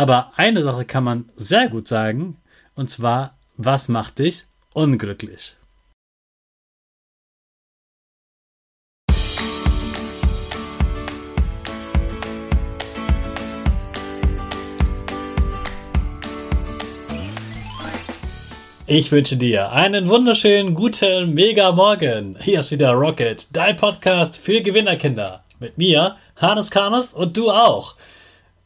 Aber eine Sache kann man sehr gut sagen, und zwar, was macht dich unglücklich? Ich wünsche dir einen wunderschönen guten Mega Morgen. Hier ist wieder Rocket, dein Podcast für Gewinnerkinder. Mit mir, Hannes Karnes und du auch.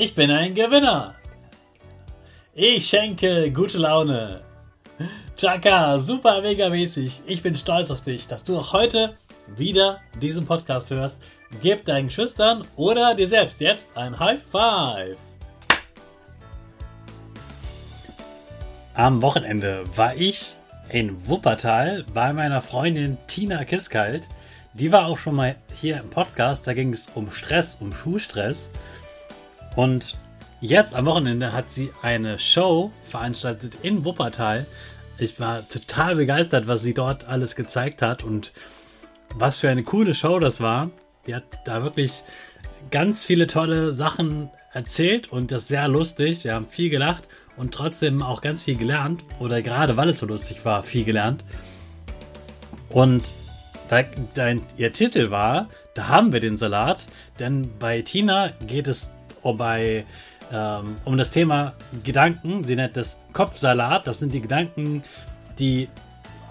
Ich bin ein Gewinner. Ich schenke gute Laune. Chaka, super mega mäßig. Ich bin stolz auf dich, dass du auch heute wieder diesen Podcast hörst. Gib deinen Schüchtern oder dir selbst jetzt ein High Five. Am Wochenende war ich in Wuppertal bei meiner Freundin Tina Kiskalt. Die war auch schon mal hier im Podcast. Da ging es um Stress, um Schuhstress. Und jetzt am Wochenende hat sie eine Show veranstaltet in Wuppertal ich war total begeistert, was sie dort alles gezeigt hat und was für eine coole Show das war. Die hat da wirklich ganz viele tolle Sachen erzählt und das sehr lustig. Wir haben viel gelacht und trotzdem auch ganz viel gelernt. Oder gerade weil es so lustig war, viel gelernt. Und dein, ihr Titel war, da haben wir den Salat. Denn bei Tina geht es bei ähm, um das Thema Gedanken. Sie nennt das Kopfsalat. Das sind die Gedanken, die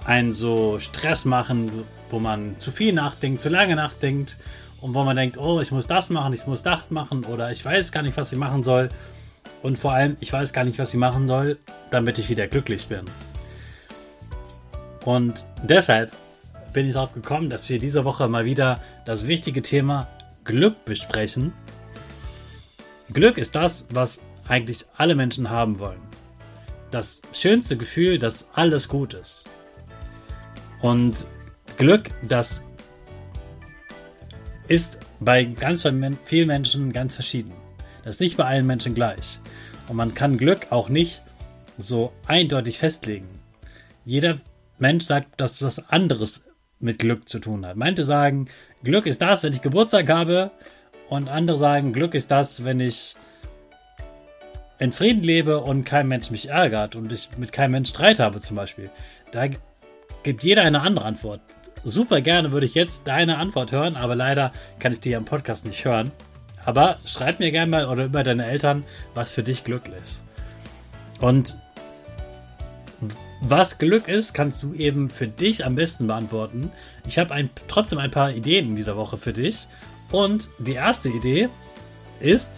einen so Stress machen, wo man zu viel nachdenkt, zu lange nachdenkt und wo man denkt, oh, ich muss das machen, ich muss das machen oder ich weiß gar nicht, was ich machen soll. Und vor allem, ich weiß gar nicht, was ich machen soll, damit ich wieder glücklich bin. Und deshalb bin ich darauf gekommen, dass wir diese Woche mal wieder das wichtige Thema Glück besprechen. Glück ist das, was eigentlich alle Menschen haben wollen. Das schönste Gefühl, dass alles gut ist. Und Glück, das ist bei ganz vielen Menschen ganz verschieden. Das ist nicht bei allen Menschen gleich. Und man kann Glück auch nicht so eindeutig festlegen. Jeder Mensch sagt, dass was anderes mit Glück zu tun hat. Manche sagen, Glück ist das, wenn ich Geburtstag habe, und andere sagen, Glück ist das, wenn ich in Frieden lebe und kein Mensch mich ärgert und ich mit keinem Mensch Streit habe zum Beispiel. Da gibt jeder eine andere Antwort. Super gerne würde ich jetzt deine Antwort hören, aber leider kann ich die im Podcast nicht hören. Aber schreib mir gerne mal oder über deine Eltern, was für dich Glück ist. Und was Glück ist, kannst du eben für dich am besten beantworten. Ich habe ein, trotzdem ein paar Ideen in dieser Woche für dich und die erste Idee ist,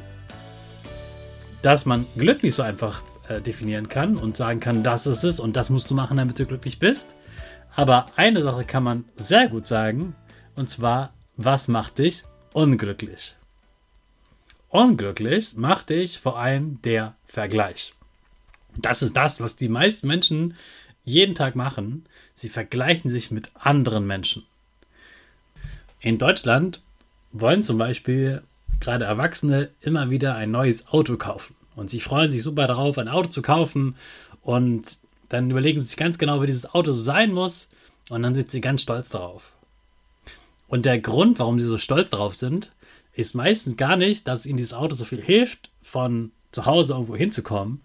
dass man Glück nicht so einfach äh, definieren kann und sagen kann, das ist es und das musst du machen, damit du glücklich bist. Aber eine Sache kann man sehr gut sagen, und zwar, was macht dich unglücklich? Unglücklich macht dich vor allem der Vergleich. Das ist das, was die meisten Menschen jeden Tag machen. Sie vergleichen sich mit anderen Menschen. In Deutschland wollen zum Beispiel gerade Erwachsene immer wieder ein neues Auto kaufen. Und sie freuen sich super darauf, ein Auto zu kaufen. Und dann überlegen sie sich ganz genau, wie dieses Auto so sein muss. Und dann sind sie ganz stolz darauf. Und der Grund, warum sie so stolz darauf sind, ist meistens gar nicht, dass ihnen dieses Auto so viel hilft, von zu Hause irgendwo hinzukommen,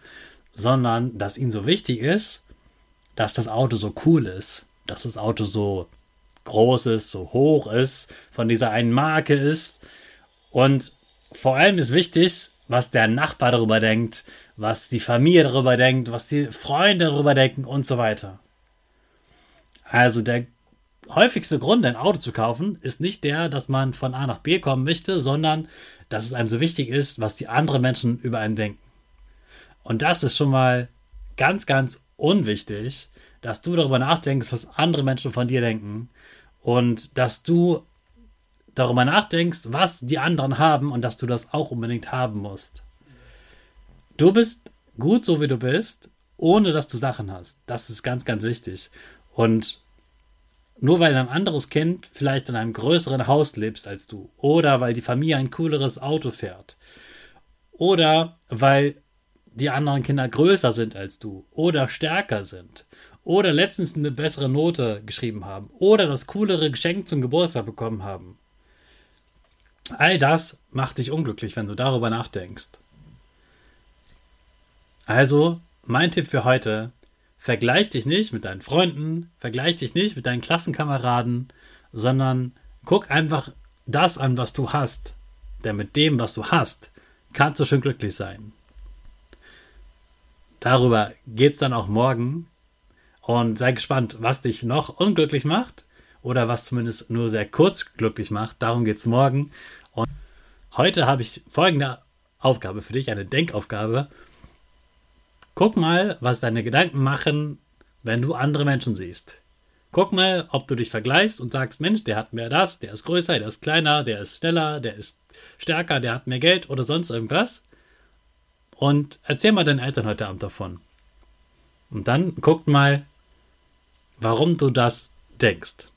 sondern dass ihnen so wichtig ist, dass das Auto so cool ist, dass das Auto so groß ist, so hoch ist, von dieser einen Marke ist. Und vor allem ist wichtig, was der Nachbar darüber denkt, was die Familie darüber denkt, was die Freunde darüber denken und so weiter. Also der häufigste Grund, ein Auto zu kaufen, ist nicht der, dass man von A nach B kommen möchte, sondern dass es einem so wichtig ist, was die anderen Menschen über einen denken. Und das ist schon mal ganz, ganz unwichtig, dass du darüber nachdenkst, was andere Menschen von dir denken und dass du darüber nachdenkst, was die anderen haben und dass du das auch unbedingt haben musst. Du bist gut so wie du bist, ohne dass du Sachen hast. Das ist ganz, ganz wichtig. Und nur weil ein anderes Kind vielleicht in einem größeren Haus lebst als du oder weil die Familie ein cooleres Auto fährt oder weil die anderen Kinder größer sind als du oder stärker sind oder letztens eine bessere Note geschrieben haben oder das coolere Geschenk zum Geburtstag bekommen haben. All das macht dich unglücklich, wenn du darüber nachdenkst. Also, mein Tipp für heute, vergleich dich nicht mit deinen Freunden, vergleich dich nicht mit deinen Klassenkameraden, sondern guck einfach das an, was du hast. Denn mit dem, was du hast, kannst du schon glücklich sein. Darüber geht es dann auch morgen. Und sei gespannt, was dich noch unglücklich macht oder was zumindest nur sehr kurz glücklich macht. Darum geht es morgen. Und heute habe ich folgende Aufgabe für dich, eine Denkaufgabe. Guck mal, was deine Gedanken machen, wenn du andere Menschen siehst. Guck mal, ob du dich vergleichst und sagst, Mensch, der hat mehr das, der ist größer, der ist kleiner, der ist schneller, der ist stärker, der hat mehr Geld oder sonst irgendwas. Und erzähl mal deinen Eltern heute Abend davon. Und dann guck mal, warum du das denkst.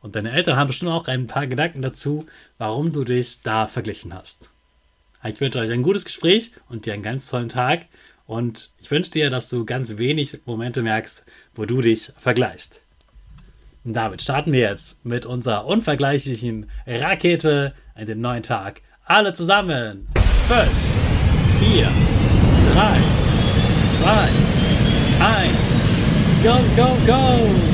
Und deine Eltern haben bestimmt auch ein paar Gedanken dazu, warum du dich da verglichen hast. Ich wünsche euch ein gutes Gespräch und dir einen ganz tollen Tag. Und ich wünsche dir, dass du ganz wenig Momente merkst, wo du dich vergleichst. Und damit starten wir jetzt mit unserer unvergleichlichen Rakete in den neuen Tag. Alle zusammen. 5, 4, 3, 2, 1. Go, go, go!